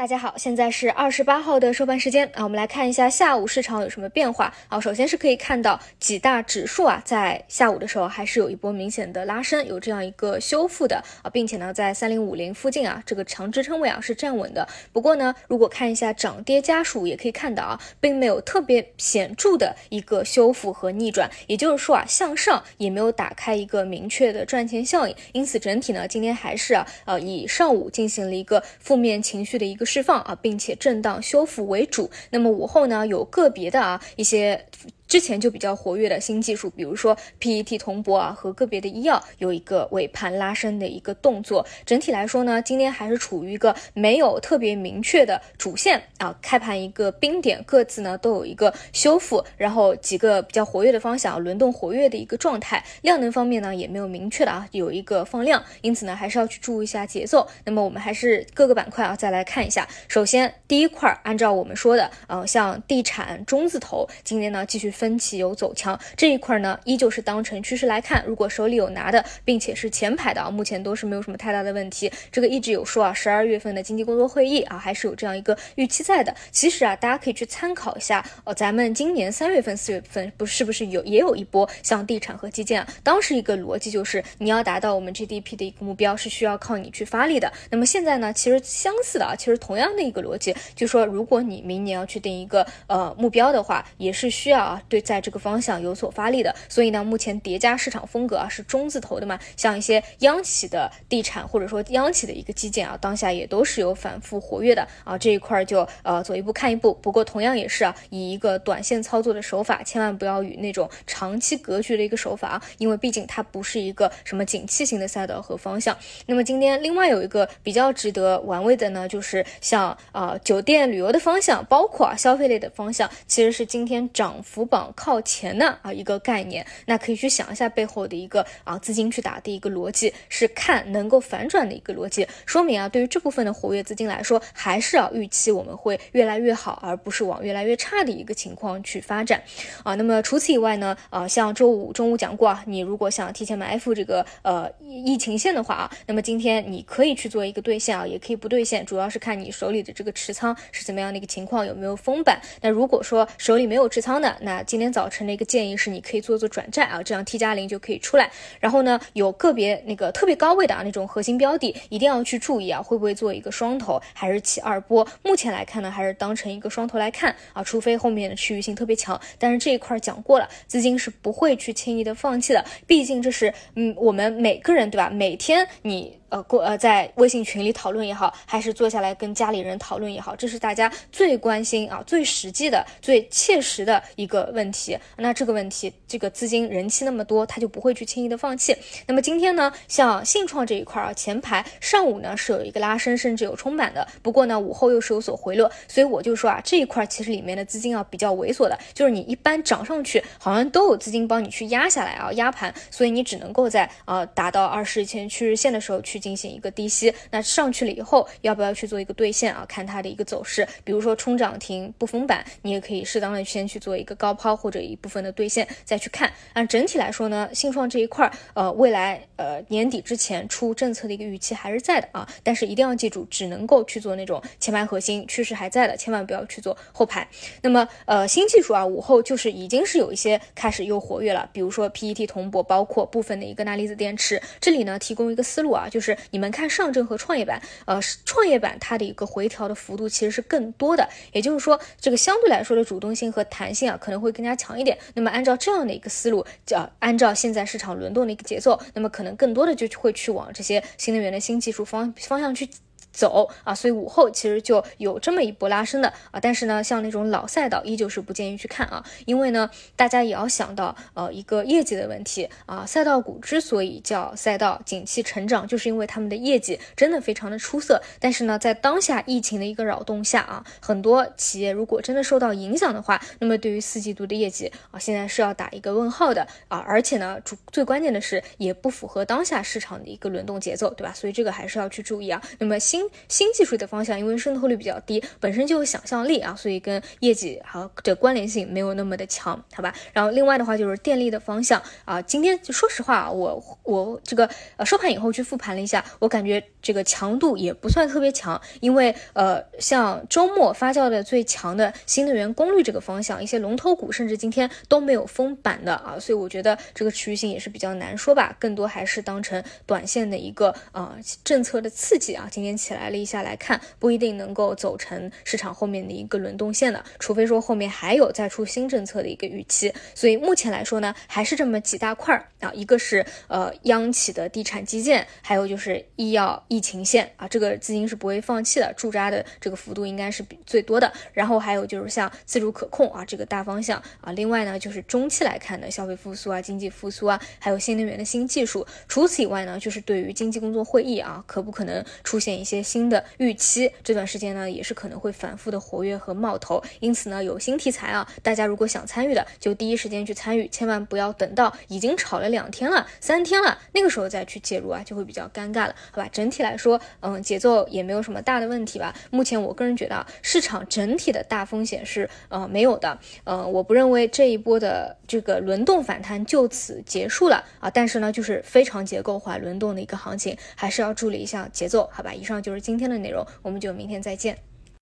大家好，现在是二十八号的收盘时间啊，我们来看一下下午市场有什么变化啊。首先是可以看到几大指数啊，在下午的时候还是有一波明显的拉升，有这样一个修复的啊，并且呢，在三零五零附近啊，这个强支撑位啊是站稳的。不过呢，如果看一下涨跌家数，也可以看到啊，并没有特别显著的一个修复和逆转，也就是说啊，向上也没有打开一个明确的赚钱效应。因此整体呢，今天还是啊，呃，以上午进行了一个负面情绪的一个。释放啊，并且震荡修复为主。那么午后呢，有个别的啊一些。之前就比较活跃的新技术，比如说 PET 铜箔啊和个别的医药有一个尾盘拉升的一个动作。整体来说呢，今天还是处于一个没有特别明确的主线啊，开盘一个冰点，各自呢都有一个修复，然后几个比较活跃的方向轮动活跃的一个状态。量能方面呢也没有明确的啊有一个放量，因此呢还是要去注意一下节奏。那么我们还是各个板块啊再来看一下。首先第一块，按照我们说的，呃像地产中字头，今天呢继续。分歧有走强这一块呢，依旧是当成趋势来看。如果手里有拿的，并且是前排的啊，目前都是没有什么太大的问题。这个一直有说啊，十二月份的经济工作会议啊，还是有这样一个预期在的。其实啊，大家可以去参考一下哦，咱们今年三月份、四月份不是不是有也有一波像地产和基建啊？当时一个逻辑就是你要达到我们 GDP 的一个目标，是需要靠你去发力的。那么现在呢，其实相似的啊，其实同样的一个逻辑，就说如果你明年要去定一个呃目标的话，也是需要啊。对，在这个方向有所发力的，所以呢，目前叠加市场风格啊是中字头的嘛，像一些央企的地产或者说央企的一个基建啊，当下也都是有反复活跃的啊，这一块就呃走一步看一步。不过同样也是啊，以一个短线操作的手法，千万不要与那种长期格局的一个手法啊，因为毕竟它不是一个什么景气型的赛道和方向。那么今天另外有一个比较值得玩味的呢，就是像啊酒店旅游的方向，包括啊消费类的方向，其实是今天涨幅榜。靠前的啊一个概念，那可以去想一下背后的一个啊资金去打的一个逻辑，是看能够反转的一个逻辑，说明啊对于这部分的活跃资金来说，还是要预期我们会越来越好，而不是往越来越差的一个情况去发展啊。那么除此以外呢，啊像周五中午讲过啊，你如果想提前埋伏这个呃疫情线的话啊，那么今天你可以去做一个兑现啊，也可以不兑现，主要是看你手里的这个持仓是怎么样的一个情况，有没有封板。那如果说手里没有持仓的，那今天早晨的一个建议是，你可以做做转债啊，这样 T 加零就可以出来。然后呢，有个别那个特别高位的啊那种核心标的，一定要去注意啊，会不会做一个双头，还是起二波？目前来看呢，还是当成一个双头来看啊，除非后面的区域性特别强。但是这一块讲过了，资金是不会去轻易的放弃的，毕竟这是嗯我们每个人对吧？每天你。呃，过呃，在微信群里讨论也好，还是坐下来跟家里人讨论也好，这是大家最关心啊、最实际的、最切实的一个问题。那这个问题，这个资金人气那么多，他就不会去轻易的放弃。那么今天呢，像信创这一块啊，前排上午呢是有一个拉升，甚至有冲板的，不过呢午后又是有所回落，所以我就说啊，这一块其实里面的资金啊比较猥琐的，就是你一般涨上去，好像都有资金帮你去压下来啊，压盘，所以你只能够在呃达到二十日线趋势线的时候去。进行一个低吸，那上去了以后，要不要去做一个兑现啊？看它的一个走势，比如说冲涨停不封板，你也可以适当的先去做一个高抛或者一部分的兑现，再去看。按整体来说呢，信创这一块儿，呃，未来呃年底之前出政策的一个预期还是在的啊。但是一定要记住，只能够去做那种前排核心趋势还在的，千万不要去做后排。那么呃新技术啊，午后就是已经是有一些开始又活跃了，比如说 PET 铜箔，包括部分的一个钠离子电池。这里呢提供一个思路啊，就是。你们看上证和创业板，呃，创业板它的一个回调的幅度其实是更多的，也就是说，这个相对来说的主动性和弹性啊，可能会更加强一点。那么按照这样的一个思路，叫按照现在市场轮动的一个节奏，那么可能更多的就会去往这些新能源的新技术方方向去。走啊，所以午后其实就有这么一波拉升的啊，但是呢，像那种老赛道依旧是不建议去看啊，因为呢，大家也要想到呃一个业绩的问题啊，赛道股之所以叫赛道景气成长，就是因为他们的业绩真的非常的出色。但是呢，在当下疫情的一个扰动下啊，很多企业如果真的受到影响的话，那么对于四季度的业绩啊，现在是要打一个问号的啊，而且呢，主最关键的是也不符合当下市场的一个轮动节奏，对吧？所以这个还是要去注意啊。那么新新新技术的方向，因为渗透率比较低，本身就有想象力啊，所以跟业绩还有这关联性没有那么的强，好吧？然后另外的话就是电力的方向啊，今天就说实话，我我这个呃收盘以后去复盘了一下，我感觉这个强度也不算特别强，因为呃像周末发酵的最强的新能源功率这个方向，一些龙头股甚至今天都没有封板的啊，所以我觉得这个持续性也是比较难说吧，更多还是当成短线的一个呃政策的刺激啊，今天起起来了一下来看，不一定能够走成市场后面的一个轮动线的，除非说后面还有再出新政策的一个预期，所以目前来说呢，还是这么几大块儿啊，一个是呃央企的地产基建，还有就是医药疫情线啊，这个资金是不会放弃的，驻扎的这个幅度应该是比最多的，然后还有就是像自主可控啊这个大方向啊，另外呢就是中期来看的消费复苏啊，经济复苏啊，还有新能源的新技术，除此以外呢，就是对于经济工作会议啊，可不可能出现一些新的预期，这段时间呢也是可能会反复的活跃和冒头，因此呢有新题材啊，大家如果想参与的，就第一时间去参与，千万不要等到已经炒了两天了、三天了，那个时候再去介入啊，就会比较尴尬了，好吧？整体来说，嗯，节奏也没有什么大的问题吧。目前我个人觉得啊，市场整体的大风险是呃没有的，呃，我不认为这一波的这个轮动反弹就此结束了啊，但是呢，就是非常结构化轮动的一个行情，还是要注意一下节奏，好吧？以上就就是今天的内容，我们就明天再见。